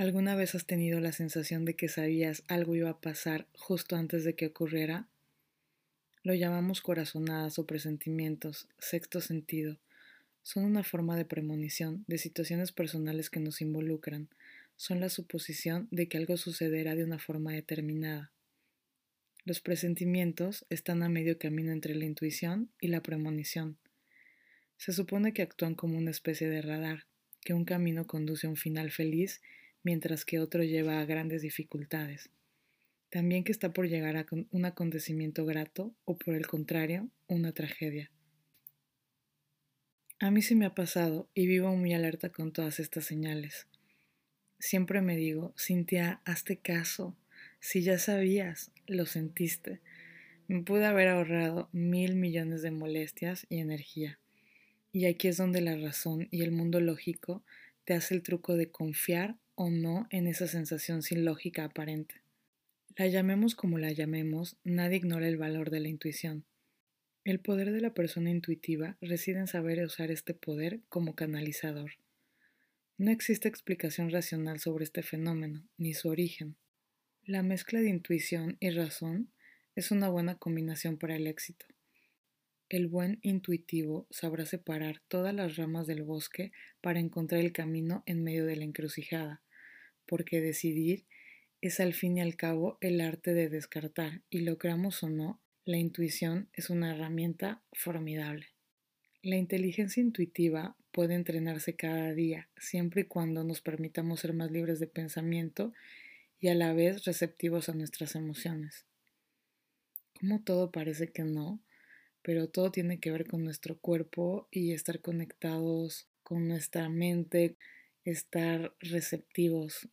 ¿Alguna vez has tenido la sensación de que sabías algo iba a pasar justo antes de que ocurriera? Lo llamamos corazonadas o presentimientos, sexto sentido. Son una forma de premonición de situaciones personales que nos involucran. Son la suposición de que algo sucederá de una forma determinada. Los presentimientos están a medio camino entre la intuición y la premonición. Se supone que actúan como una especie de radar, que un camino conduce a un final feliz mientras que otro lleva a grandes dificultades. También que está por llegar a un acontecimiento grato o por el contrario, una tragedia. A mí sí me ha pasado y vivo muy alerta con todas estas señales. Siempre me digo, Cintia, hazte caso. Si ya sabías, lo sentiste. Me pude haber ahorrado mil millones de molestias y energía. Y aquí es donde la razón y el mundo lógico te hace el truco de confiar o no en esa sensación sin lógica aparente. La llamemos como la llamemos, nadie ignora el valor de la intuición. El poder de la persona intuitiva reside en saber usar este poder como canalizador. No existe explicación racional sobre este fenómeno, ni su origen. La mezcla de intuición y razón es una buena combinación para el éxito. El buen intuitivo sabrá separar todas las ramas del bosque para encontrar el camino en medio de la encrucijada, porque decidir es al fin y al cabo el arte de descartar, y lo creamos o no, la intuición es una herramienta formidable. La inteligencia intuitiva puede entrenarse cada día, siempre y cuando nos permitamos ser más libres de pensamiento y a la vez receptivos a nuestras emociones. Como todo parece que no, pero todo tiene que ver con nuestro cuerpo y estar conectados con nuestra mente, estar receptivos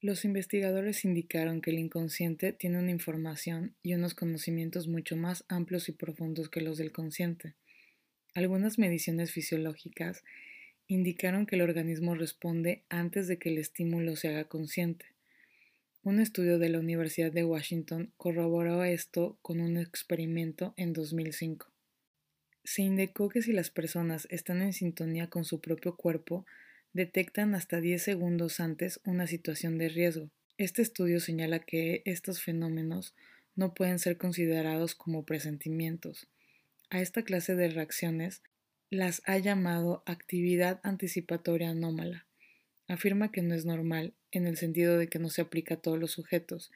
los investigadores indicaron que el inconsciente tiene una información y unos conocimientos mucho más amplios y profundos que los del consciente. Algunas mediciones fisiológicas indicaron que el organismo responde antes de que el estímulo se haga consciente. Un estudio de la Universidad de Washington corroboró esto con un experimento en 2005. Se indicó que si las personas están en sintonía con su propio cuerpo, detectan hasta 10 segundos antes una situación de riesgo. Este estudio señala que estos fenómenos no pueden ser considerados como presentimientos. A esta clase de reacciones las ha llamado actividad anticipatoria anómala. Afirma que no es normal, en el sentido de que no se aplica a todos los sujetos.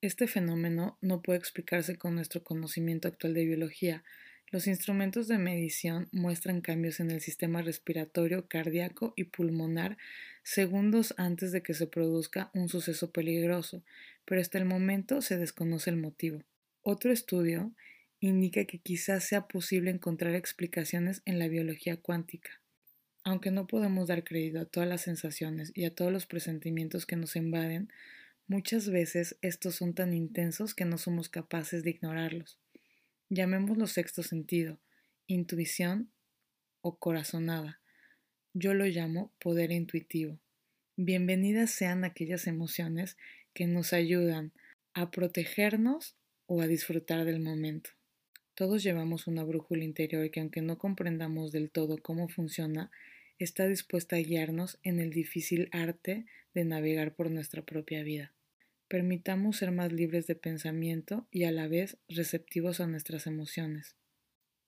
Este fenómeno no puede explicarse con nuestro conocimiento actual de biología, los instrumentos de medición muestran cambios en el sistema respiratorio, cardíaco y pulmonar segundos antes de que se produzca un suceso peligroso, pero hasta el momento se desconoce el motivo. Otro estudio indica que quizás sea posible encontrar explicaciones en la biología cuántica. Aunque no podemos dar crédito a todas las sensaciones y a todos los presentimientos que nos invaden, muchas veces estos son tan intensos que no somos capaces de ignorarlos. Llamémoslo sexto sentido, intuición o corazonada. Yo lo llamo poder intuitivo. Bienvenidas sean aquellas emociones que nos ayudan a protegernos o a disfrutar del momento. Todos llevamos una brújula interior que aunque no comprendamos del todo cómo funciona, está dispuesta a guiarnos en el difícil arte de navegar por nuestra propia vida. Permitamos ser más libres de pensamiento y a la vez receptivos a nuestras emociones.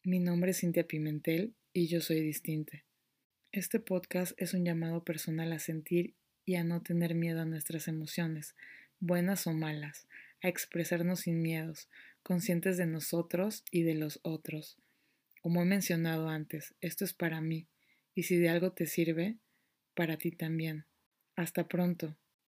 Mi nombre es Cintia Pimentel y yo soy distinta. Este podcast es un llamado personal a sentir y a no tener miedo a nuestras emociones, buenas o malas, a expresarnos sin miedos, conscientes de nosotros y de los otros. Como he mencionado antes, esto es para mí, y si de algo te sirve, para ti también. Hasta pronto.